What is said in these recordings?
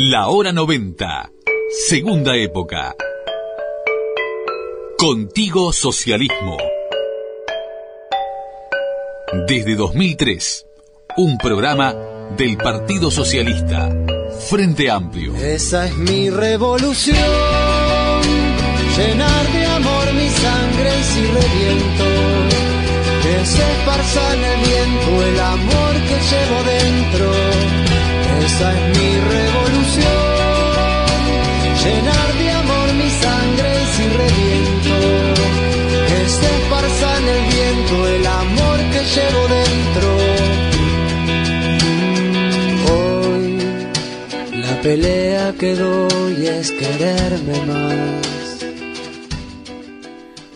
La hora 90. Segunda época. Contigo Socialismo. Desde 2003, un programa del Partido Socialista, Frente Amplio. Esa es mi revolución, llenar de amor mi sangre si reviento, que se esparza en el viento el amor que llevo dentro. Esa es mi revolución, llenar de amor mi sangre si reviento, que se esparza en el viento el amor que llevo dentro. Hoy la pelea que doy es quererme más.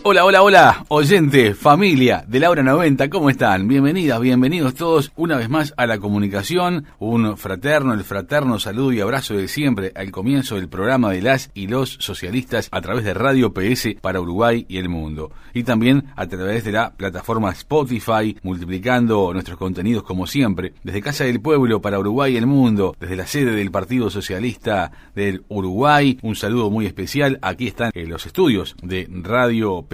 Hola, hola, hola, oyente, familia de Laura 90, ¿cómo están? Bienvenidas, bienvenidos todos una vez más a la comunicación, un fraterno, el fraterno saludo y abrazo de siempre al comienzo del programa de las y los socialistas a través de Radio PS para Uruguay y el mundo. Y también a través de la plataforma Spotify, multiplicando nuestros contenidos como siempre, desde Casa del Pueblo para Uruguay y el mundo, desde la sede del Partido Socialista del Uruguay, un saludo muy especial, aquí están los estudios de Radio PS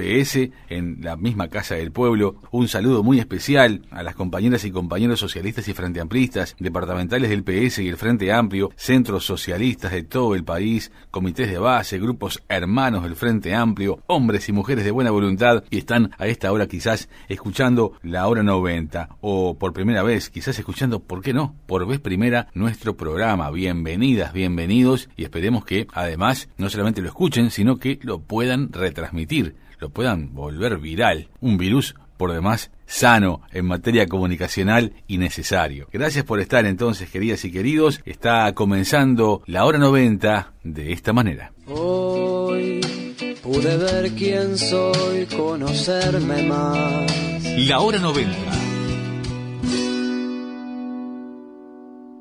en la misma Casa del Pueblo. Un saludo muy especial a las compañeras y compañeros socialistas y frente amplistas, departamentales del PS y el Frente Amplio, centros socialistas de todo el país, comités de base, grupos hermanos del Frente Amplio, hombres y mujeres de buena voluntad y están a esta hora quizás escuchando la hora 90 o por primera vez, quizás escuchando, ¿por qué no? Por vez primera nuestro programa. Bienvenidas, bienvenidos y esperemos que además no solamente lo escuchen, sino que lo puedan retransmitir lo puedan volver viral. Un virus, por demás, sano en materia comunicacional y necesario. Gracias por estar entonces, queridas y queridos. Está comenzando la hora 90 de esta manera. Hoy pude ver quién soy, conocerme más. La hora 90.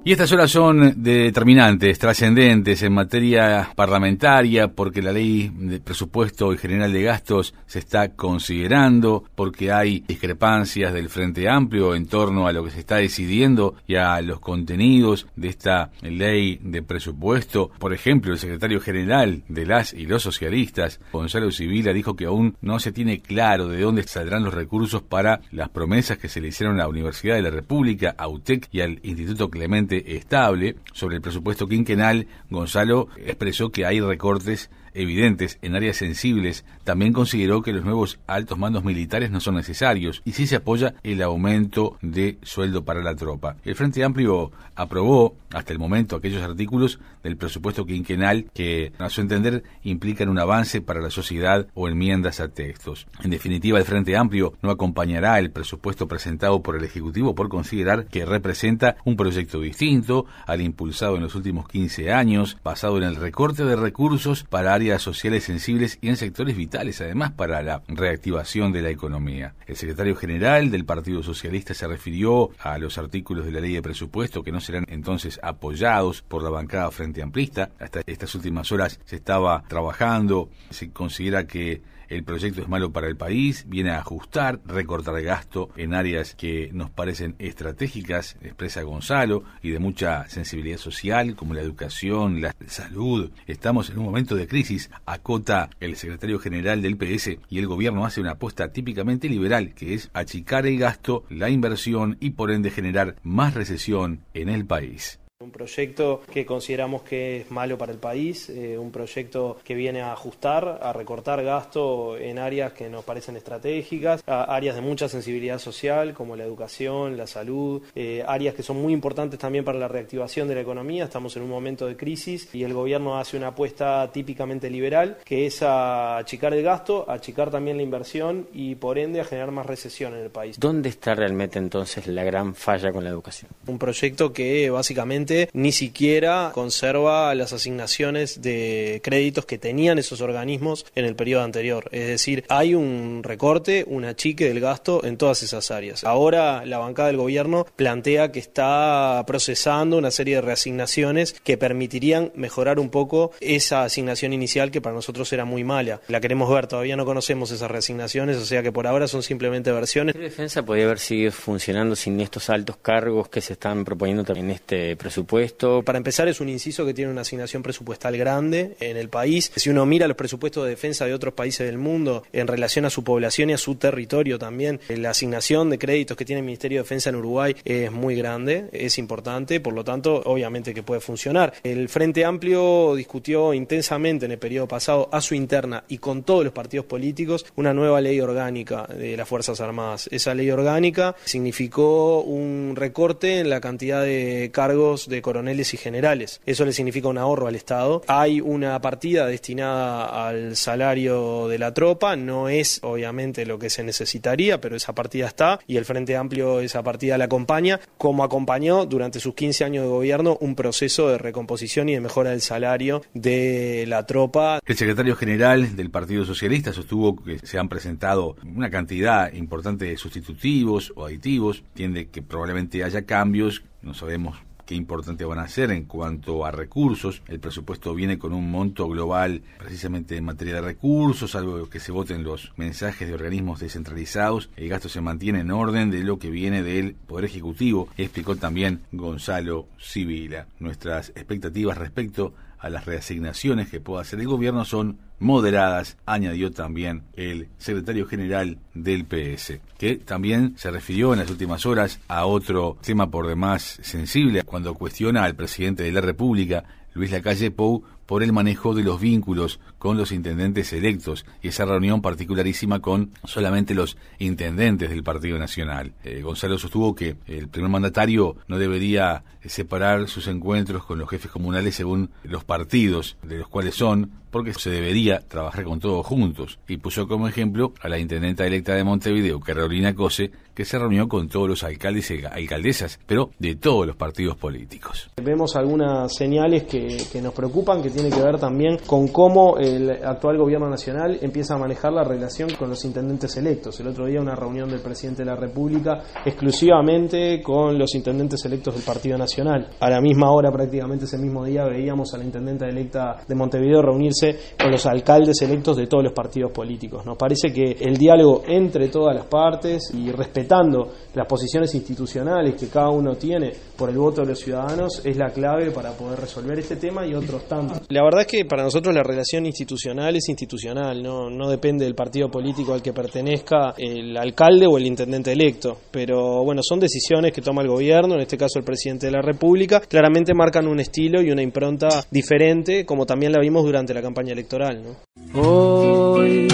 Y estas horas son determinantes, trascendentes en materia parlamentaria, porque la ley de presupuesto y general de gastos se está considerando, porque hay discrepancias del Frente Amplio en torno a lo que se está decidiendo y a los contenidos de esta ley de presupuesto. Por ejemplo, el secretario general de las y los socialistas, Gonzalo Civila, dijo que aún no se tiene claro de dónde saldrán los recursos para las promesas que se le hicieron a la Universidad de la República, a UTEC y al Instituto Clemente estable sobre el presupuesto quinquenal, Gonzalo expresó que hay recortes evidentes en áreas sensibles, también consideró que los nuevos altos mandos militares no son necesarios y sí se apoya el aumento de sueldo para la tropa. El Frente Amplio aprobó hasta el momento aquellos artículos del presupuesto quinquenal que, a su entender, implican un avance para la sociedad o enmiendas a textos. En definitiva, el Frente Amplio no acompañará el presupuesto presentado por el Ejecutivo por considerar que representa un proyecto distinto al impulsado en los últimos 15 años, basado en el recorte de recursos para áreas sociales sensibles y en sectores vitales, además, para la reactivación de la economía. El secretario general del Partido Socialista se refirió a los artículos de la ley de presupuesto que no serán entonces apoyados por la bancada frente amplista. Hasta estas últimas horas se estaba trabajando, se considera que el proyecto es malo para el país, viene a ajustar, recortar gasto en áreas que nos parecen estratégicas, expresa Gonzalo, y de mucha sensibilidad social, como la educación, la salud. Estamos en un momento de crisis, acota el secretario general del PS, y el gobierno hace una apuesta típicamente liberal, que es achicar el gasto, la inversión y por ende generar más recesión en el país. Un proyecto que consideramos que es malo para el país, eh, un proyecto que viene a ajustar, a recortar gasto en áreas que nos parecen estratégicas, áreas de mucha sensibilidad social como la educación, la salud, eh, áreas que son muy importantes también para la reactivación de la economía. Estamos en un momento de crisis y el gobierno hace una apuesta típicamente liberal que es a achicar el gasto, a achicar también la inversión y por ende a generar más recesión en el país. ¿Dónde está realmente entonces la gran falla con la educación? Un proyecto que básicamente ni siquiera conserva las asignaciones de créditos que tenían esos organismos en el periodo anterior. Es decir, hay un recorte, un achique del gasto en todas esas áreas. Ahora la bancada del gobierno plantea que está procesando una serie de reasignaciones que permitirían mejorar un poco esa asignación inicial que para nosotros era muy mala. La queremos ver, todavía no conocemos esas reasignaciones, o sea que por ahora son simplemente versiones. ¿La defensa podría haber seguido funcionando sin estos altos cargos que se están proponiendo en este presupuesto? Presupuesto. Para empezar, es un inciso que tiene una asignación presupuestal grande en el país. Si uno mira los presupuestos de defensa de otros países del mundo en relación a su población y a su territorio también, eh, la asignación de créditos que tiene el Ministerio de Defensa en Uruguay es muy grande, es importante, por lo tanto, obviamente que puede funcionar. El Frente Amplio discutió intensamente en el periodo pasado a su interna y con todos los partidos políticos una nueva ley orgánica de las Fuerzas Armadas. Esa ley orgánica significó un recorte en la cantidad de cargos de coroneles y generales. Eso le significa un ahorro al Estado. Hay una partida destinada al salario de la tropa, no es obviamente lo que se necesitaría, pero esa partida está y el Frente Amplio esa partida la acompaña, como acompañó durante sus 15 años de gobierno un proceso de recomposición y de mejora del salario de la tropa. El secretario general del Partido Socialista sostuvo que se han presentado una cantidad importante de sustitutivos o aditivos, entiende que probablemente haya cambios, no sabemos qué importante van a ser en cuanto a recursos. El presupuesto viene con un monto global precisamente en materia de recursos, algo que se voten los mensajes de organismos descentralizados. El gasto se mantiene en orden de lo que viene del Poder Ejecutivo, explicó también Gonzalo Civila. Nuestras expectativas respecto las reasignaciones que pueda hacer el gobierno son moderadas, añadió también el secretario general del PS, que también se refirió en las últimas horas a otro tema por demás sensible, cuando cuestiona al presidente de la República, Luis Lacalle Pou, por el manejo de los vínculos con los intendentes electos y esa reunión particularísima con solamente los intendentes del Partido Nacional. Eh, Gonzalo sostuvo que el primer mandatario no debería separar sus encuentros con los jefes comunales según los partidos de los cuales son, porque se debería trabajar con todos juntos. Y puso como ejemplo a la intendenta electa de Montevideo, Carolina Cose, que se reunió con todos los alcaldes y alcaldesas, pero de todos los partidos políticos. Vemos algunas señales que, que nos preocupan, que tiene que ver también con cómo el actual gobierno nacional empieza a manejar la relación con los intendentes electos. El otro día una reunión del presidente de la República exclusivamente con los intendentes electos del Partido Nacional. A la misma hora, prácticamente ese mismo día, veíamos a la intendenta electa de Montevideo reunirse con los alcaldes electos de todos los partidos políticos. Nos parece que el diálogo entre todas las partes y respetando las posiciones institucionales que cada uno tiene por el voto de los ciudadanos es la clave para poder resolver este tema y otros tantos. La verdad es que para nosotros la relación institucional es institucional, no, no depende del partido político al que pertenezca el alcalde o el intendente electo, pero bueno, son decisiones que toma el gobierno, en este caso el presidente de la República, claramente marcan un estilo y una impronta diferente, como también la vimos durante la campaña electoral. ¿no? Hoy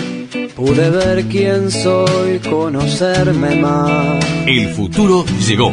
pude ver quién soy, conocerme más. El futuro llegó.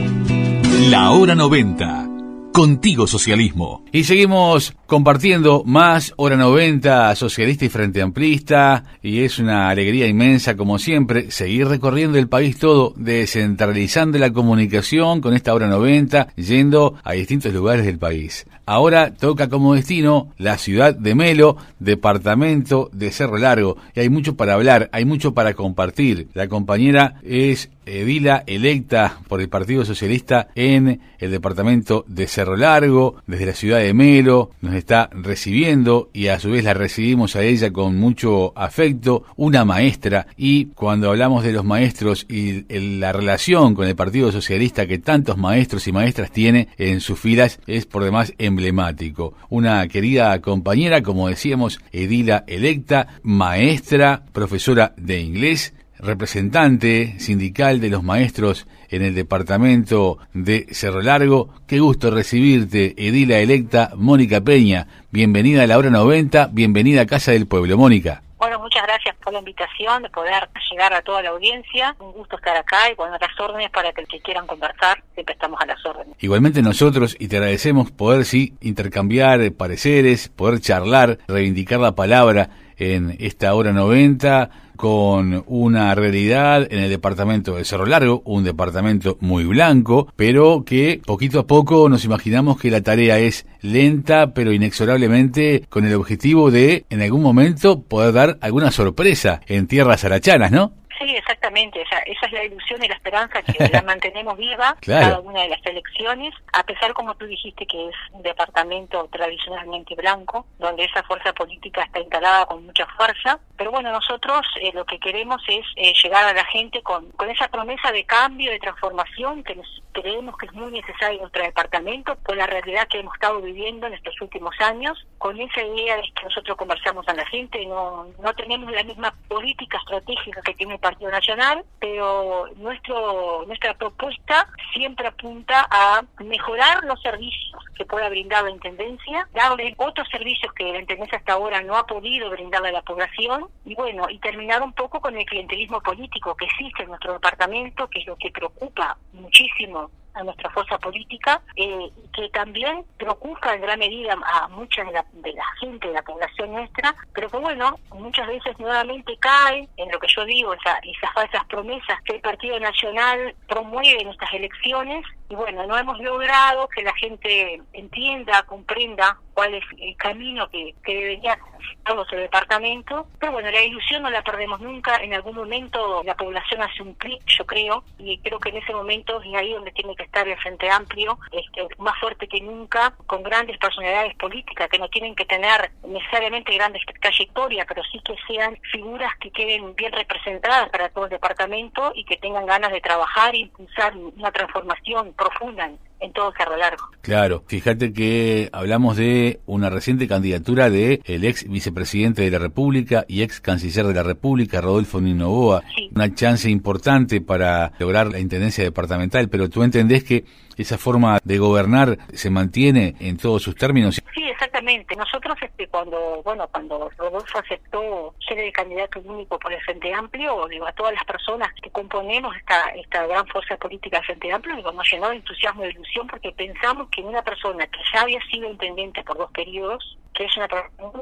La hora 90. Contigo Socialismo. Y seguimos compartiendo más Hora 90 Socialista y Frente Amplista y es una alegría inmensa como siempre seguir recorriendo el país todo, descentralizando la comunicación con esta Hora 90, yendo a distintos lugares del país. Ahora toca como destino la ciudad de Melo, departamento de Cerro Largo. Y hay mucho para hablar, hay mucho para compartir. La compañera es edila electa por el Partido Socialista en el departamento de Cerro Largo, desde la ciudad de Melo, nos está recibiendo y a su vez la recibimos a ella con mucho afecto, una maestra y cuando hablamos de los maestros y la relación con el Partido Socialista que tantos maestros y maestras tiene en sus filas es por demás emblemático. Una querida compañera, como decíamos, edila electa, maestra, profesora de inglés, representante sindical de los maestros en el departamento de Cerro Largo. Qué gusto recibirte, Edila electa Mónica Peña. Bienvenida a la hora 90, bienvenida a Casa del Pueblo, Mónica. Bueno, muchas gracias por la invitación de poder llegar a toda la audiencia. Un gusto estar acá y poner las órdenes para que el que quieran conversar, siempre estamos a las órdenes. Igualmente nosotros, y te agradecemos poder, sí, intercambiar pareceres, poder charlar, reivindicar la palabra en esta hora 90 con una realidad en el departamento de Cerro Largo, un departamento muy blanco, pero que poquito a poco nos imaginamos que la tarea es lenta, pero inexorablemente con el objetivo de en algún momento poder dar alguna sorpresa en tierras arachanas, ¿no? Sí, exactamente. Esa, esa es la ilusión y la esperanza que la mantenemos viva Claro. cada una de las elecciones, a pesar, como tú dijiste, que es un departamento tradicionalmente blanco, donde esa fuerza política está instalada con mucha fuerza. Pero bueno, nosotros eh, lo que queremos es eh, llegar a la gente con, con esa promesa de cambio, de transformación que nos- creemos que es muy necesaria en nuestro departamento, por la realidad que hemos estado viviendo en estos últimos años, con esa idea de que nosotros conversamos a la gente, no, no tenemos la misma política estratégica que tiene el Partido Nacional, pero nuestro nuestra propuesta siempre apunta a mejorar los servicios que pueda brindar la Intendencia, darle otros servicios que la Intendencia hasta ahora no ha podido brindarle a la población, y bueno, y terminar un poco con el clientelismo político que existe en nuestro departamento, que es lo que preocupa muchísimo a nuestra fuerza política, eh, que también preocupa en gran medida a mucha de la, de la gente, de la población nuestra, pero que bueno, muchas veces nuevamente cae en lo que yo digo, esa, esas falsas promesas que el Partido Nacional promueve en estas elecciones, y bueno, no hemos logrado que la gente entienda, comprenda cuál es el camino que, que debería transitar nuestro departamento, pero bueno, la ilusión no la perdemos nunca, en algún momento la población hace un clic, yo creo, y creo que en ese momento es ahí donde tiene que estar el Frente Amplio, este, más fuerte que nunca, con grandes personalidades políticas que no tienen que tener necesariamente grandes trayectorias, pero sí que sean figuras que queden bien representadas para todo el departamento y que tengan ganas de trabajar e impulsar una transformación profunda en, todo Cerro Largo. Claro, fíjate que hablamos de una reciente candidatura de el ex vicepresidente de la República y ex canciller de la República, Rodolfo Ninoboa. Sí. Una chance importante para lograr la intendencia departamental, pero tú entendés que esa forma de gobernar se mantiene en todos sus términos. Sí, exactamente. Nosotros, este, cuando, bueno, cuando Rodolfo aceptó ser el candidato único por el Frente Amplio, digo, a todas las personas que componemos esta, esta gran fuerza política del Frente Amplio, digo, nos llenó de entusiasmo y de ilusión porque pensamos que una persona que ya había sido intendente por dos periodos, que es una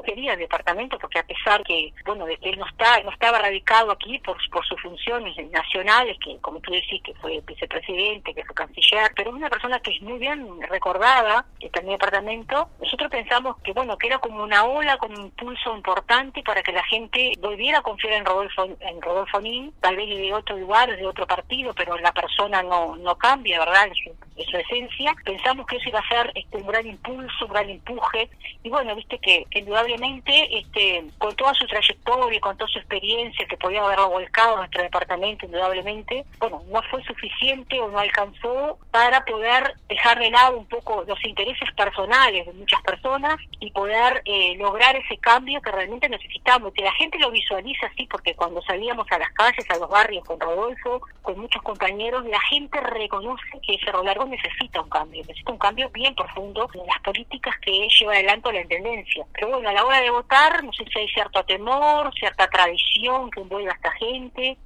querida del departamento, porque a pesar que, bueno, de que él no está, no estaba radicado aquí por, por sus funciones nacionales, que como tú decís, que fue vicepresidente, que fue canciller, pero es una persona que es muy bien recordada, está en mi departamento, nosotros pensamos que, bueno, que era como una ola con un impulso importante para que la gente volviera a confiar en Rodolfo, en Rodolfo Nin, tal vez de otro lugar, de otro partido, pero la persona no, no cambia, ¿verdad? En su, su esencia. Pensamos que eso iba a ser este, un gran impulso, un gran empuje, y bueno, viste que, indudablemente, este, con toda su trayectoria y con toda su experiencia que podía haberlo volcado a nuestro departamento, indudablemente, bueno, no fue suficiente o no alcanzó para poder dejar de lado un poco los intereses personales de muchas personas y poder eh, lograr ese cambio que realmente necesitamos. Que la gente lo visualiza así, porque cuando salíamos a las calles, a los barrios con Rodolfo, con muchos compañeros, la gente reconoce que Cerro Largo necesita un cambio, necesita un cambio bien profundo en las políticas que lleva adelante la Intendencia. Pero bueno, a la hora de votar, no sé si hay cierto temor, cierta tradición que envuelve a esta gente,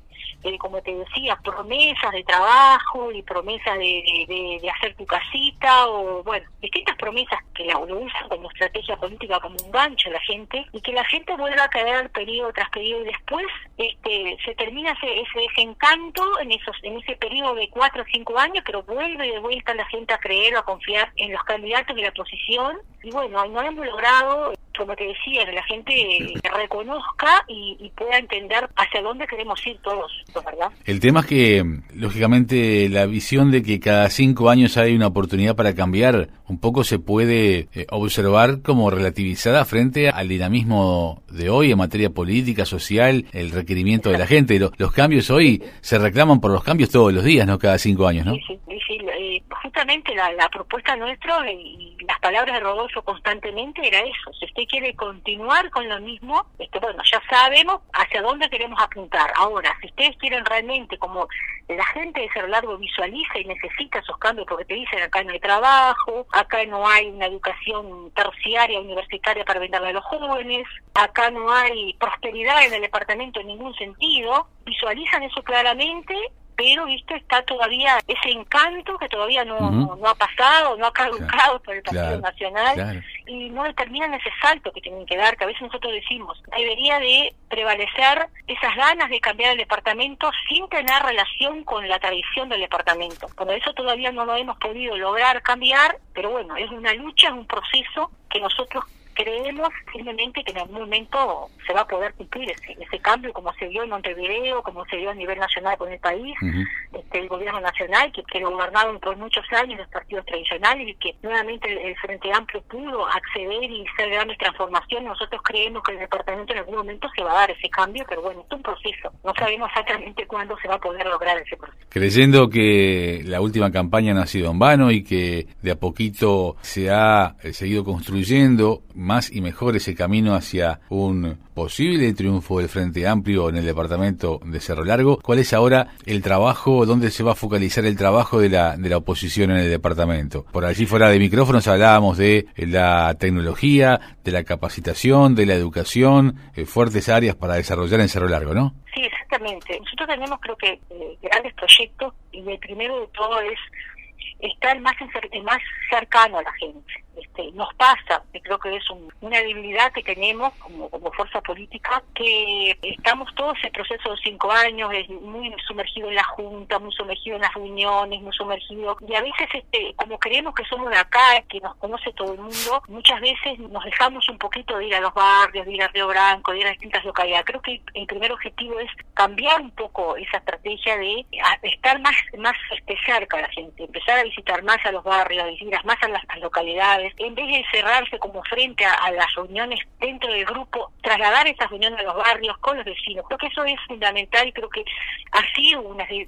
eh, como te decía, promesas de trabajo y promesas de, de, de, hacer tu casita o, bueno, distintas promesas que la lo usan como estrategia política, como un gancho a la gente y que la gente vuelva a caer periodo tras periodo y después este, se termina ese, ese desencanto en esos en ese periodo de cuatro o cinco años, pero vuelve de vuelta la gente a creer o a confiar en los candidatos de la oposición y bueno, no hemos logrado como te decía, que la gente reconozca y, y, pueda entender hacia dónde queremos ir todos, ¿verdad? El tema es que, lógicamente, la visión de que cada cinco años hay una oportunidad para cambiar, un poco se puede eh, observar como relativizada frente al dinamismo de hoy en materia política, social, el requerimiento de la gente. Los, los cambios hoy se reclaman por los cambios todos los días, no cada cinco años, ¿no? Sí, sí, sí eh, justamente la, la, propuesta nuestra y las palabras de Rodolfo constantemente era eso. Si quiere continuar con lo mismo, este, bueno, ya sabemos hacia dónde queremos apuntar. Ahora, si ustedes quieren realmente, como la gente de Cerro Largo visualiza y necesita esos cambios, porque te dicen acá no hay trabajo, acá no hay una educación terciaria, universitaria para venderle a los jóvenes, acá no hay prosperidad en el departamento en ningún sentido, visualizan eso claramente pero viste está todavía ese encanto que todavía no, uh -huh. no, no, ha pasado, no ha caducado claro, por el Partido claro, Nacional claro. y no determinan ese salto que tienen que dar, que a veces nosotros decimos, debería de prevalecer esas ganas de cambiar el departamento sin tener relación con la tradición del departamento. Cuando eso todavía no lo hemos podido lograr cambiar, pero bueno, es una lucha, es un proceso que nosotros creemos firmemente que en algún momento se va a poder cumplir ese, ese cambio como se vio en Montevideo, como se vio a nivel nacional con el país, este, el gobierno nacional que, que gobernaron por muchos años los partidos tradicionales y que nuevamente el, Frente Amplio pudo acceder y hacer grandes transformaciones. Nosotros creemos que el departamento en algún momento se va a dar ese cambio, pero bueno, es un proceso. No sabemos exactamente cuándo se va a poder lograr ese proceso. Creyendo que la última campaña no ha sido en vano y que de a poquito se ha eh, seguido construyendo más y mejor ese camino hacia un posible triunfo del Frente Amplio en el departamento de Cerro Largo. ¿Cuál es ahora el trabajo, dónde se va a focalizar el trabajo de la, de la oposición en el departamento? Por allí fuera de micrófonos hablábamos de la tecnología, de la capacitación, de la educación, eh, fuertes áreas para desarrollar en Cerro Largo, ¿no? Sí, exactamente. Nosotros tenemos creo que eh, grandes proyectos y el primero de todo es estar más, más cercano a la gente este, nos pasa, que creo que es una debilidad que tenemos como, como fuerza política, que estamos todos en proceso de cinco años, es muy sumergido en la Junta, muy sumergido en las reuniones, muy sumergido, y a veces este, como creemos que somos de acá, que nos conoce todo el mundo, muchas veces nos dejamos un poquito de ir a los barrios, de ir a Río Branco, de ir a distintas localidades. Creo que el primer objetivo es cambiar un poco esa estrategia de estar más, más este, cerca a la gente, empezar a visitar más a los barrios, a visitar más a las localidades, en vez de cerrarse como frente a, las reuniones dentro del grupo, trasladar esas reuniones a los barrios con los vecinos. Creo que eso es fundamental y creo que ha sido una de,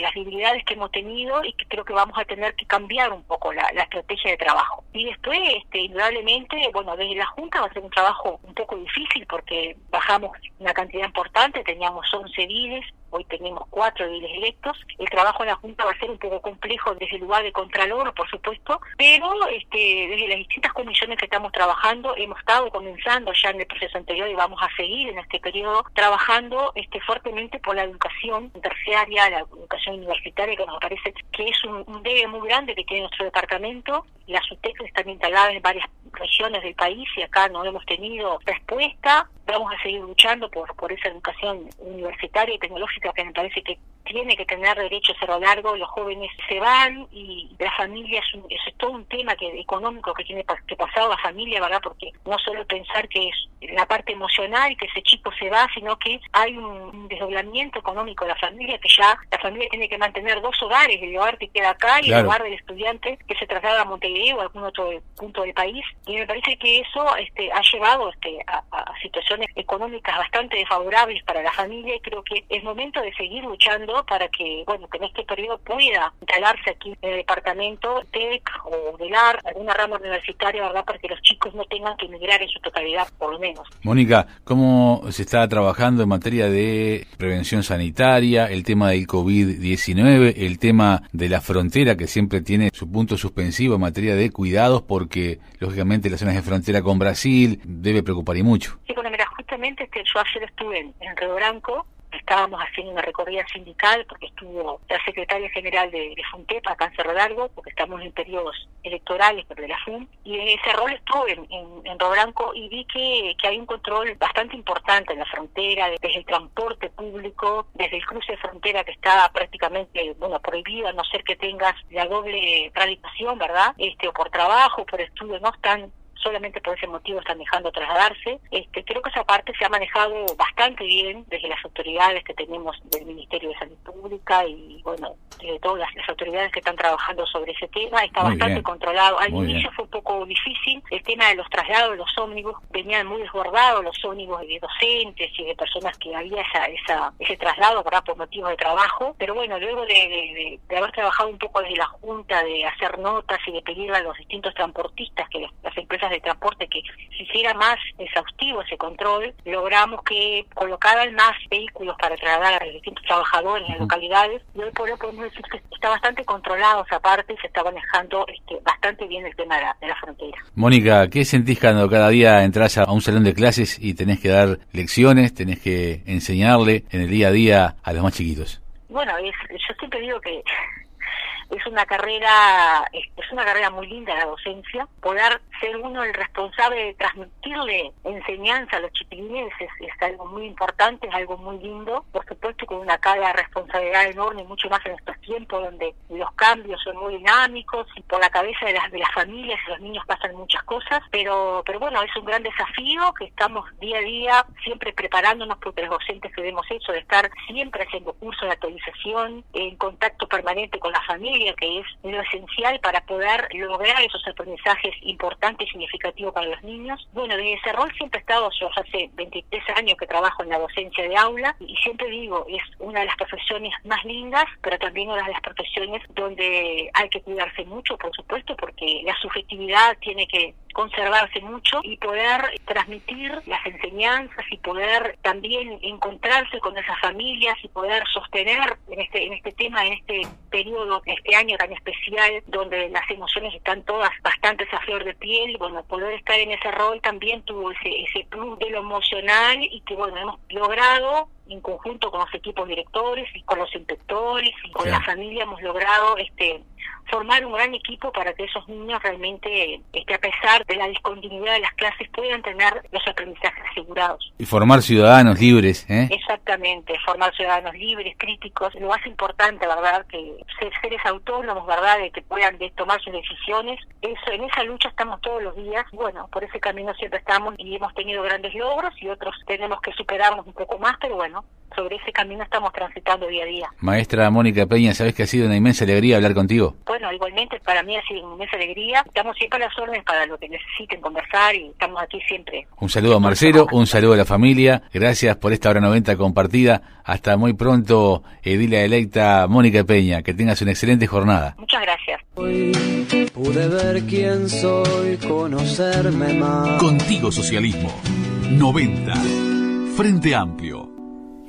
las debilidades que hemos tenido y que creo que vamos a tener que cambiar un poco la, estrategia de trabajo. Y después, este, indudablemente, bueno, desde la Junta va a ser un trabajo un poco difícil porque bajamos una cantidad importante, teníamos 11 diles, hoy tenemos cuatro ediles electos. El trabajo en la Junta va a ser un poco complejo desde el lugar de Contralor, por supuesto, pero este, desde las distintas comisiones que estamos trabajando, hemos estado comenzando ya en el proceso anterior y vamos a seguir en este periodo trabajando este, fuertemente por la educación terciaria, la educación universitaria, que nos parece que es un, un debe muy grande que tiene nuestro departamento. Las UTEC están instaladas en varias regiones del país y acá no hemos tenido respuesta. Vamos a seguir luchando por, por esa educación universitaria y tecnológica que me parece que tiene que tener derecho a lo largo, los jóvenes se van y la familia es, un, es todo un tema que económico que tiene que pasar la familia, ¿verdad? Porque no solo pensar que es la parte emocional, que ese chico se va, sino que hay un, desdoblamiento económico de la familia, que ya la familia tiene que mantener dos hogares, el hogar que queda acá y el hogar del estudiante que se traslada a Montevideo o algún otro punto del país. Y me parece que eso este, ha llevado este, a, situaciones económicas bastante desfavorables para la familia y creo que es momento de seguir luchando para que, bueno, que en este periodo pueda instalarse aquí en el departamento TEC o DELAR, alguna rama universitaria, ¿verdad?, para que los chicos no tengan que emigrar en su totalidad, por lo menos. Mónica, ¿cómo se está trabajando en materia de prevención sanitaria, el tema del COVID-19, el tema de la frontera que siempre tiene su punto suspensivo en materia de cuidados porque, lógicamente, las zonas de frontera con Brasil debe preocupar y mucho? Sí, bueno, mira, justamente este, yo ayer estuve en, en Río Branco estábamos haciendo una recorrida sindical porque estuvo la secretaria general de, de FUNTEP acá en Largo, porque estamos en periodos electorales pero de la FUN, y en ese rol estuve en, en, Blanco y vi que, que hay un control bastante importante en la frontera, desde el transporte público, desde el cruce de frontera que está prácticamente bueno prohibido, a no ser que tengas la doble tradición, ¿verdad? Este, o por trabajo, por estudio, no están solamente por ese motivo están dejando trasladarse. Este, creo que esa parte se ha manejado bastante bien desde las autoridades que tenemos del Ministerio de Salud Pública y, bueno, de todas las, autoridades que están trabajando sobre ese tema. Está bastante controlado. Al inicio fue un poco difícil. El tema de los traslados de los ómnibus venían muy desbordados los ómnibus de docentes y de personas que había esa, esa, ese traslado ¿verdad? por motivos de trabajo. Pero bueno, luego de, de, haber trabajado un poco desde la Junta, de hacer notas y de pedirle a los distintos transportistas que las empresas de transporte que se hiciera más exhaustivo ese control, logramos que colocaran más vehículos para trasladar a los distintos trabajadores en las localidades y hoy por hoy podemos decir que está bastante controlado esa parte y se está manejando este, bastante bien el tema de la, de la frontera. Mónica, ¿qué sentís cuando cada día entras a un salón de clases y tenés que dar lecciones, tenés que enseñarle en el día a día a los más chiquitos? Bueno, yo siempre digo que es una carrera es una carrera muy linda la docencia poder ser uno el responsable de transmitirle enseñanza a los chiquilines es, algo muy importante es algo muy lindo por supuesto con una carga de responsabilidad enorme mucho más en estos tiempo donde los cambios son muy dinámicos y por la cabeza de las, de las familias y los niños pasan muchas cosas, pero, pero bueno, es un gran desafío que estamos día a día siempre preparándonos porque los docentes que hemos hecho de estar siempre haciendo cursos de actualización, en contacto permanente con la familia, que es lo esencial para poder lograr esos aprendizajes importantes y significativos para los niños. Bueno, desde ese rol siempre he estado, yo hace 23 años que trabajo en la docencia de aula y siempre digo, es una de las profesiones más lindas, pero también una de las profesiones donde hay que cuidarse mucho, por supuesto, porque la subjetividad tiene que conservarse mucho y poder transmitir las enseñanzas y poder también encontrarse con esas familias y poder sostener en este en este tema en este periodo este año tan especial donde las emociones están todas bastante a flor de piel. Bueno poder estar en ese rol también tuvo ese ese plus de lo emocional y que bueno hemos logrado en conjunto con los equipos directores y con los inspectores y con la familia hemos logrado este formar un gran equipo para que esos niños realmente, este, a pesar de la discontinuidad de las clases, puedan tener los aprendizajes asegurados. Y formar ciudadanos libres, ¿eh? Exactamente, formar ciudadanos libres, críticos. Lo más importante, ¿verdad? Que ser seres autónomos, ¿verdad? De que puedan tomar sus decisiones. Eso, en esa lucha estamos todos los días. Bueno, por ese camino siempre estamos y hemos tenido grandes logros y otros tenemos que superarnos un poco más, pero bueno, sobre ese camino estamos transitando día a día. Maestra Mónica Peña, ¿sabes que ha sido una inmensa alegría hablar contigo? Bueno, igualmente para mí ha sido una inmensa alegría. Estamos siempre a las órdenes para lo que necesiten conversar y estamos aquí siempre. Un saludo a Marcelo, un saludo a la familia. Gracias por esta hora 90 compartida. Hasta muy pronto, Edila electa Mónica Peña. Que tengas una excelente jornada. Muchas gracias. Hoy pude ver quién soy, conocerme más. Contigo Socialismo. 90. Frente Amplio.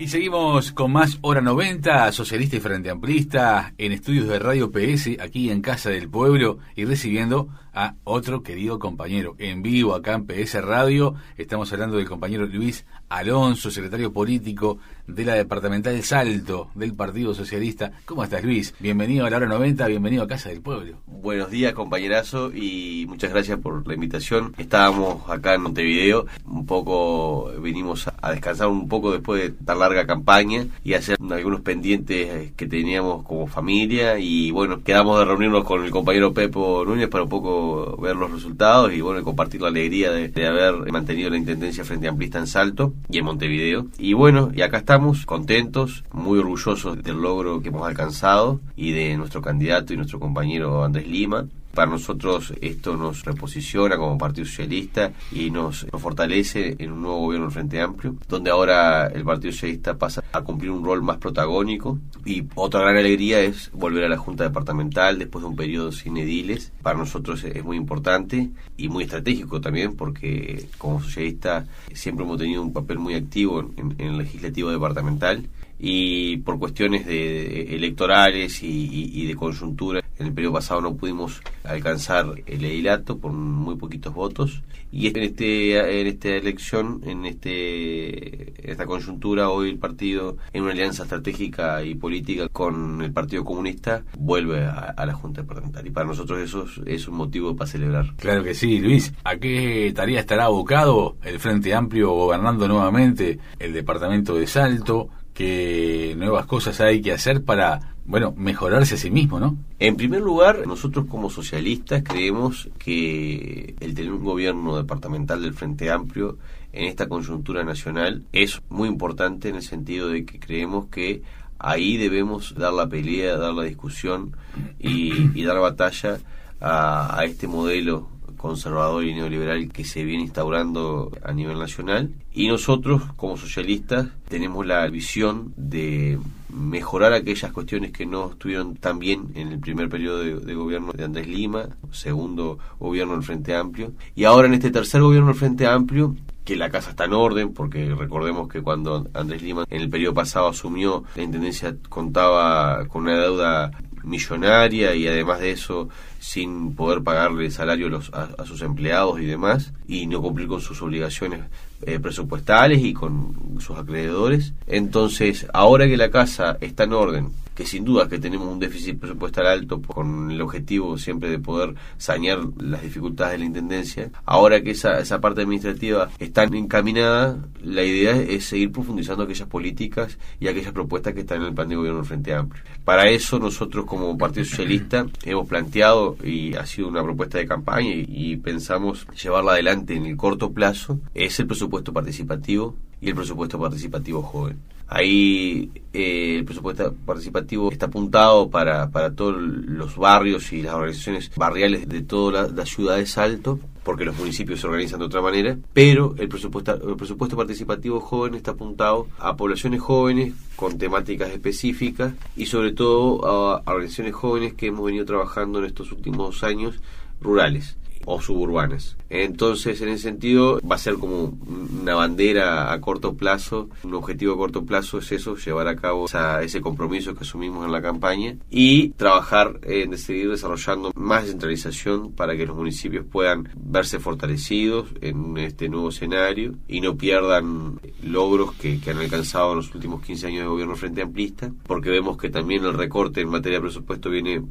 Y seguimos con más Hora 90, Socialista y Frente Amplista, en estudios de Radio PS, aquí en Casa del Pueblo, y recibiendo a otro querido compañero en vivo acá en PS Radio. Estamos hablando del compañero Luis Alonso, secretario político de la departamental Salto del Partido Socialista. ¿Cómo estás, Luis? Bienvenido a la hora 90, bienvenido a Casa del Pueblo. Buenos días, compañerazo, y muchas gracias por la invitación. Estábamos acá en Montevideo, un poco, vinimos a descansar un poco después de tan larga campaña y hacer algunos pendientes que teníamos como familia. Y bueno, quedamos de reunirnos con el compañero Pepo Núñez para un poco ver los resultados y bueno, compartir la alegría de, de haber mantenido la intendencia frente amplista en Salto y en Montevideo. Y bueno, y acá estamos contentos, muy orgullosos del logro que hemos alcanzado y de nuestro candidato y nuestro compañero Andrés Lima. Para nosotros esto nos reposiciona como Partido Socialista y nos, fortalece en un nuevo gobierno del Frente Amplio, donde ahora el Partido Socialista pasa a cumplir un rol más protagónico. Y otra gran alegría es volver a la Junta Departamental después de un periodo sin ediles. Para nosotros es muy importante y muy estratégico también, porque como socialista siempre hemos tenido un papel muy activo en el legislativo departamental y por cuestiones de, electorales y, de coyuntura en el periodo pasado no pudimos alcanzar el edilato por muy poquitos votos y en este en esta elección en este esta coyuntura hoy el partido en una alianza estratégica y política con el Partido Comunista vuelve a, a la Junta Departamental y para nosotros eso es, es, un motivo para celebrar. Claro que sí, Luis. ¿A qué tarea estará abocado el Frente Amplio gobernando nuevamente el departamento de Salto? Qué nuevas cosas hay que hacer para, bueno, mejorarse a sí mismo, ¿no? En primer lugar, nosotros como socialistas creemos que el tener un gobierno departamental del Frente Amplio en esta coyuntura nacional es muy importante en el sentido de que creemos que ahí debemos dar la pelea, dar la discusión y, y dar batalla a, a este modelo conservador y neoliberal que se viene instaurando a nivel nacional. Y nosotros, como socialistas, tenemos la visión de mejorar aquellas cuestiones que no estuvieron tan bien en el primer periodo de, gobierno de Andrés Lima, segundo gobierno del Frente Amplio, y ahora en este tercer gobierno del Frente Amplio que la casa está en orden, porque recordemos que cuando Andrés Lima en el periodo pasado asumió, la Intendencia contaba con una deuda millonaria y además de eso sin poder pagarle salario a, los, a, sus empleados y demás, y no cumplir con sus obligaciones eh, presupuestales y con sus acreedores. Entonces, ahora que la casa está en orden, que sin duda que tenemos un déficit presupuestal alto con el objetivo siempre de poder sanear las dificultades de la Intendencia, ahora que esa, esa parte administrativa está encaminada, la idea es seguir profundizando aquellas políticas y aquellas propuestas que están en el plan de gobierno Frente Amplio. Para eso nosotros como Partido Socialista hemos planteado y ha sido una propuesta de campaña y, y pensamos llevarla adelante en el corto plazo, es el presupuesto participativo y el presupuesto participativo joven. Ahí eh, el presupuesto participativo está apuntado para, para todos los barrios y las organizaciones barriales de toda la, ciudad de Salto, porque los municipios se organizan de otra manera, pero el presupuesto, el presupuesto participativo joven está apuntado a poblaciones jóvenes con temáticas específicas y sobre todo a organizaciones jóvenes que hemos venido trabajando en estos últimos años rurales o suburbanas. Entonces, en ese sentido, va a ser como una bandera a corto plazo, un objetivo a corto plazo es eso, llevar a cabo ese compromiso que asumimos en la campaña y trabajar en seguir desarrollando más descentralización para que los municipios puedan verse fortalecidos en este nuevo escenario y no pierdan logros que, que han alcanzado en los últimos 15 años de gobierno frente amplista, porque vemos que también el recorte en materia de presupuesto viene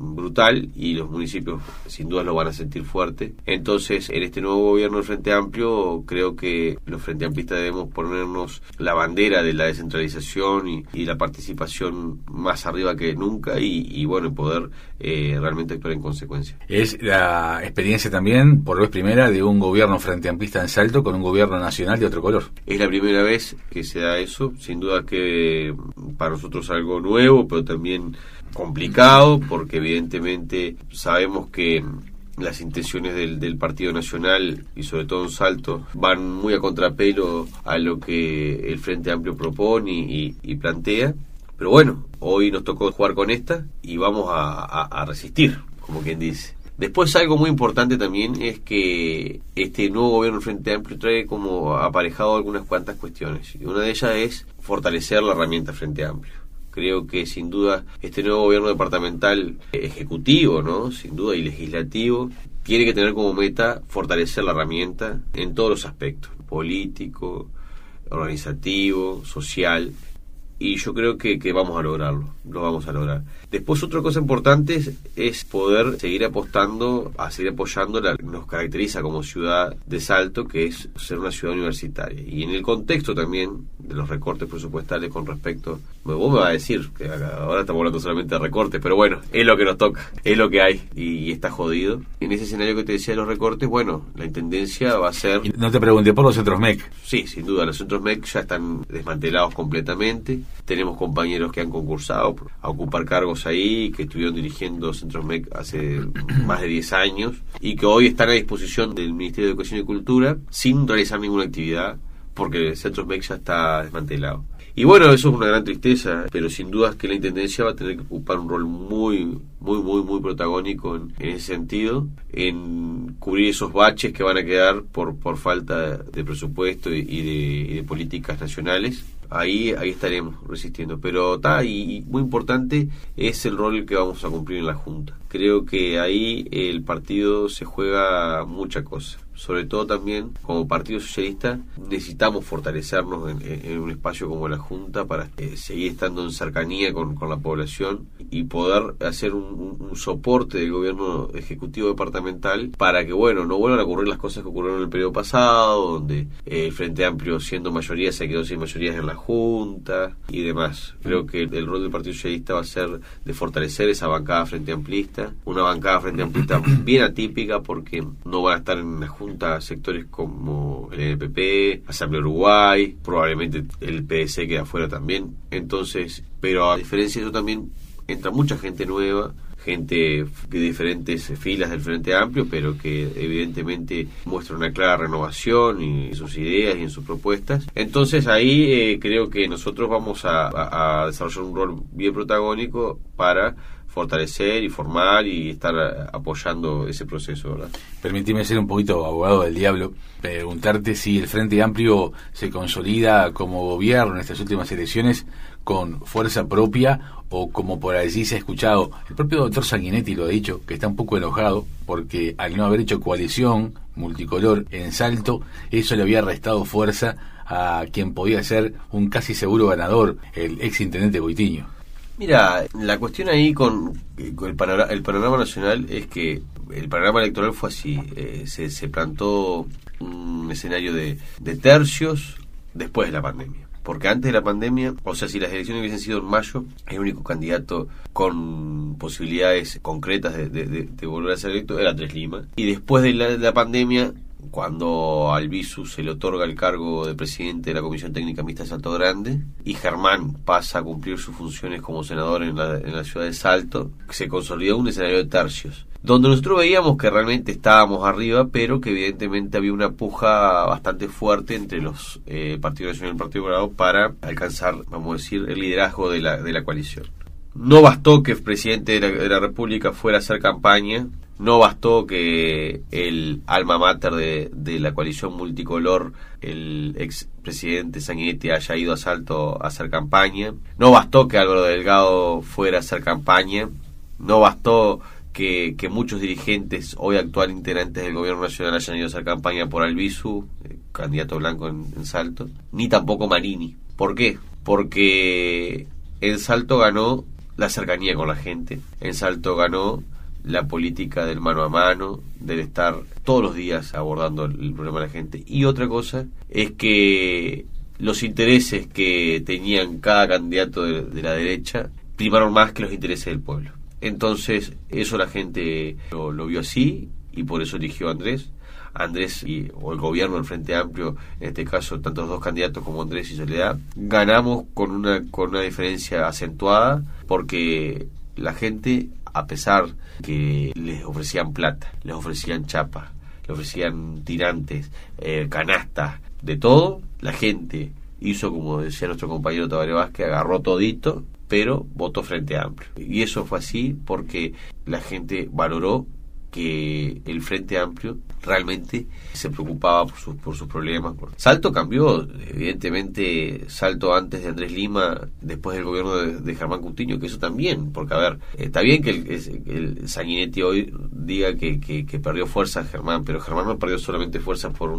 brutal y los municipios sin duda lo van a sentir fuerte. Entonces, en este nuevo gobierno del Frente Amplio, creo que los Frente Amplistas debemos ponernos la bandera de la descentralización y, la participación más arriba que nunca y, bueno, poder eh, realmente actuar en consecuencia. Es la experiencia también, por vez primera, de un gobierno Frente Amplista en Salto con un gobierno nacional de otro color. Es la primera vez que se da eso, sin duda que para nosotros algo nuevo, pero también complicado porque evidentemente sabemos que las intenciones del, Partido Nacional y sobre todo en Salto van muy a contrapelo a lo que el Frente Amplio propone y, plantea. Pero bueno, hoy nos tocó jugar con esta y vamos a, resistir, como quien dice. Después algo muy importante también es que este nuevo gobierno del Frente Amplio trae como aparejado algunas cuantas cuestiones. Y una de ellas es fortalecer la herramienta Frente Amplio Creo que sin duda este nuevo gobierno departamental ejecutivo, ¿no? Sin duda y legislativo tiene que tener como meta fortalecer la herramienta en todos los aspectos, político, organizativo, social y yo creo que, que, vamos a lograrlo, lo vamos a lograr. Después otra cosa importante es, poder seguir apostando, a seguir apoyando lo que nos caracteriza como ciudad de Salto, que es ser una ciudad universitaria. Y en el contexto también de los recortes presupuestales con respecto, vos me vas a decir que ahora estamos hablando solamente de recortes, pero bueno, es lo que nos toca, es lo que hay y, está jodido. En ese escenario que te decía de los recortes, bueno, la intendencia va a ser... no te pregunté por los centros MEC. Sí, sin duda, los centros MEC ya están desmantelados completamente tenemos compañeros que han concursado a ocupar cargos ahí, que estuvieron dirigiendo Centros MEC hace más de 10 años y que hoy están a disposición del Ministerio de Educación y Cultura sin realizar ninguna actividad porque Centros MEC ya está desmantelado. Y bueno, eso es una gran tristeza, pero sin duda es que la Intendencia va a tener que ocupar un rol muy, muy, muy, muy protagónico en, ese sentido, en cubrir esos baches que van a quedar por, por falta de presupuesto y de, y de políticas nacionales ahí, ahí estaremos resistiendo. Pero está, y, muy importante es el rol que vamos a cumplir en la Junta. Creo que ahí el partido se juega mucha cosa sobre todo también como Partido Socialista, necesitamos fortalecernos en, un espacio como la Junta para eh, seguir estando en cercanía con, la población y poder hacer un, soporte del gobierno ejecutivo departamental para que, bueno, no vuelvan a ocurrir las cosas que ocurrieron en el periodo pasado, donde eh, el Frente Amplio, siendo mayoría, se quedó sin mayorías en la Junta y demás. Creo que el, rol del Partido Socialista va a ser de fortalecer esa bancada Frente Amplista, una bancada Frente Amplista bien atípica porque no van a estar en la Junta a sectores como el NPP, Asamblea Uruguay, probablemente el PS queda afuera también. Entonces, pero a diferencia de eso también entra mucha gente nueva, gente de diferentes filas del Frente Amplio, pero que evidentemente muestra una clara renovación en sus ideas y en sus propuestas. Entonces ahí eh, creo que nosotros vamos a desarrollar un rol bien protagónico para fortalecer y formar y estar apoyando ese proceso, ¿verdad? Ser un poquito abogado del diablo, preguntarte si el Frente Amplio se consolida como gobierno en estas últimas elecciones con fuerza propia o como por allí se ha escuchado, el propio doctor Sanguinetti lo ha dicho, que está un poco enojado porque al no haber hecho coalición multicolor en Salto, eso le había restado fuerza a quien podía ser un casi seguro ganador, el ex intendente Goitiño. Mira, la cuestión ahí con, el, panorama, el, panorama, nacional es que el panorama electoral fue así, eh, se, se, plantó un escenario de, de tercios después de la pandemia porque antes de la pandemia, o sea, si las elecciones hubiesen sido en mayo, el único candidato con posibilidades concretas de, volver a ser electo era Tres Lima. Y después de la, pandemia, cuando al Bisu se le otorga el cargo de presidente de la Comisión Técnica Mixta de Salto Grande y Germán pasa a cumplir sus funciones como senador en la, en la ciudad de Salto, se consolidó un escenario de tercios donde nosotros veíamos que realmente estábamos arriba, pero que evidentemente había una puja bastante fuerte entre los eh, partidos nacional y el Partido Colorado para alcanzar, vamos a decir, el liderazgo de la, de la coalición. No bastó que el presidente de la, República fuera a hacer campaña, no bastó que el alma mater de, la coalición multicolor, el ex presidente Sanguinetti, haya ido a Salto a hacer campaña, no bastó que Álvaro Delgado fuera a hacer campaña, no bastó que, muchos dirigentes, hoy actual integrantes del gobierno nacional, hayan ido a hacer campaña por Albizu, eh, candidato blanco en, Salto, ni tampoco Marini. ¿Por qué? Porque en Salto ganó la cercanía con la gente, en Salto ganó la política del mano a mano, del estar todos los días abordando el, problema de la gente. Y otra cosa es que los intereses que tenían cada candidato de la derecha primaron más que los intereses del pueblo. Entonces, eso la gente lo, vio así y por eso eligió a Andrés. Andrés y, o el gobierno del Frente Amplio, en este caso, tanto los dos candidatos como Andrés y Soledad, ganamos con una, con una diferencia acentuada porque la gente, a pesar que les ofrecían plata, les ofrecían chapa, les ofrecían tirantes, eh, canastas, de todo, la gente hizo, como decía nuestro compañero Tabaré Vázquez, agarró todito pero votó Frente Amplio. Y eso fue así porque la gente valoró que el Frente Amplio realmente se preocupaba por, sus problemas. Santo cambió, evidentemente, Salto antes de Andrés Lima, después del gobierno de, Germán Coutinho, que eso también, porque a ver, está bien que el, Sanguinetti hoy diga que, que, perdió fuerza Germán, pero Germán no perdió solamente fuerza por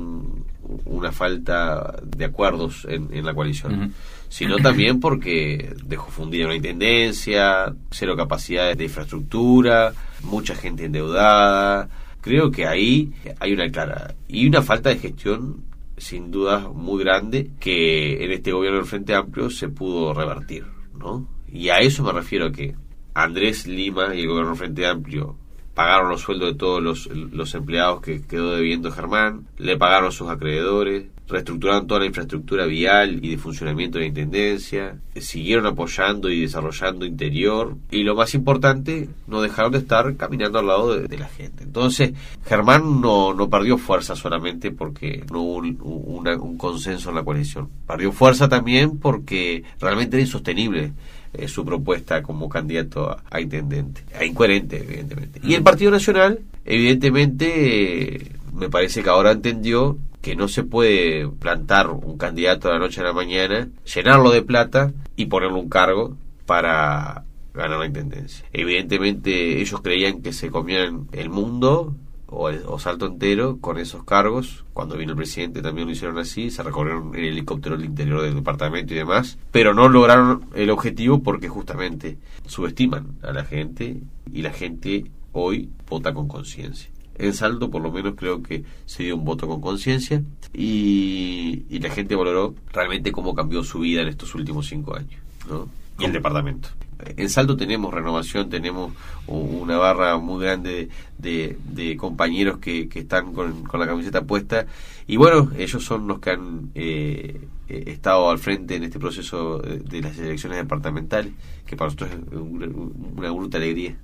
una falta de acuerdos en, la coalición sino también porque dejó fundida una intendencia, cero capacidad de infraestructura, mucha gente endeudada. Creo que ahí hay una clara y una falta de gestión sin duda muy grande que en este gobierno del Frente Amplio se pudo revertir, ¿no? Y a eso me refiero que Andrés Lima y el gobierno del Frente Amplio pagaron los sueldos de todos los, los empleados que quedó debiendo Germán, le pagaron a sus acreedores, reestructuraron toda la infraestructura vial y de funcionamiento de la Intendencia, siguieron apoyando y desarrollando interior y lo más importante, no dejaron de estar caminando al lado de, la gente. Entonces, Germán no, no perdió fuerza solamente porque no hubo un, un consenso en la coalición, perdió fuerza también porque realmente era insostenible eh, su propuesta como candidato a, intendente. A incoherente, evidentemente. Y el Partido Nacional, evidentemente, me parece que ahora entendió que no se puede plantar un candidato de la noche a la mañana, llenarlo de plata y ponerle un cargo para ganar la intendencia. Evidentemente ellos creían que se comían el mundo o, Salto entero con esos cargos. Cuando vino el presidente también lo hicieron así, se recorrieron en helicóptero el interior del departamento y demás, pero no lograron el objetivo porque justamente subestiman a la gente y la gente hoy vota con conciencia. En Salto por lo menos creo que se dio un voto con conciencia y, y la gente valoró realmente cómo cambió su vida en estos últimos cinco años. ¿no? Y el departamento en Salto tenemos renovación, tenemos una barra muy grande de, compañeros que, están con, la camiseta puesta y bueno, ellos son los que han eh, eh, estado al frente en este proceso de, las elecciones departamentales, que para nosotros es una bruta alegría.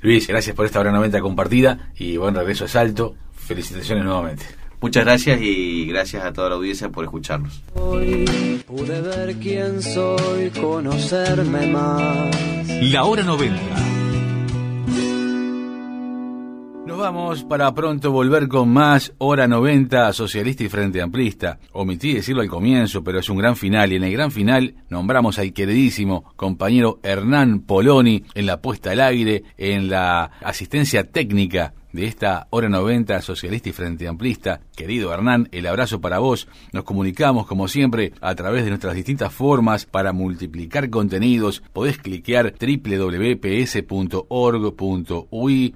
Luis, gracias por esta hora 90 compartida y buen regreso a Salto. Felicitaciones nuevamente. Muchas gracias y gracias a toda la audiencia por escucharnos. Hoy pude ver quién soy, conocerme más. La hora 90. Nos vamos para pronto volver con más Hora 90 Socialista y Frente Amplista. Omití decirlo al comienzo, pero es un gran final y en el gran final nombramos al queridísimo compañero Hernán Poloni en la puesta al aire, en la asistencia técnica de esta hora 90 socialista y frente amplista. Querido Hernán, el abrazo para vos. Nos comunicamos como siempre a través de nuestras distintas formas para multiplicar contenidos. Podés cliquear www.ps.org.ui.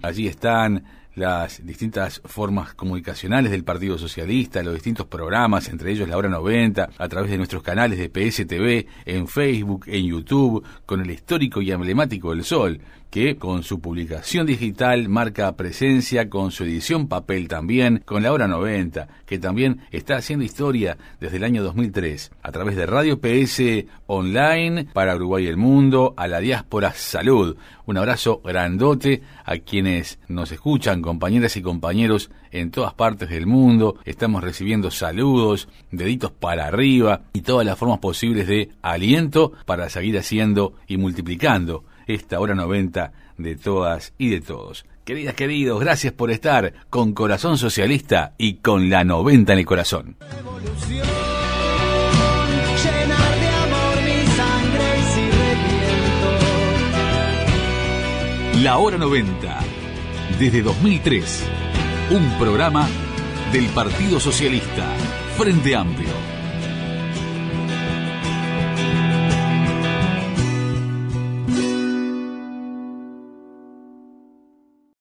Allí están las distintas formas comunicacionales del Partido Socialista, los distintos programas, entre ellos la hora 90, a través de nuestros canales de PSTV, en Facebook, en YouTube, con el histórico y emblemático del Sol, que con su publicación digital marca presencia, con su edición papel también, con la hora 90, que también está haciendo historia desde el año 2003, a través de Radio PS Online para Uruguay y el Mundo, a la diáspora Salud. Un abrazo grandote a quienes nos escuchan, compañeras y compañeros en todas partes del mundo. Estamos recibiendo saludos, deditos para arriba y todas las formas posibles de aliento para seguir haciendo y multiplicando esta hora 90 de todas y de todos. Queridas, queridos, gracias por estar con Corazón Socialista y con la 90 en el corazón. La hora 90, desde 2003, un programa del Partido Socialista, Frente Amplio.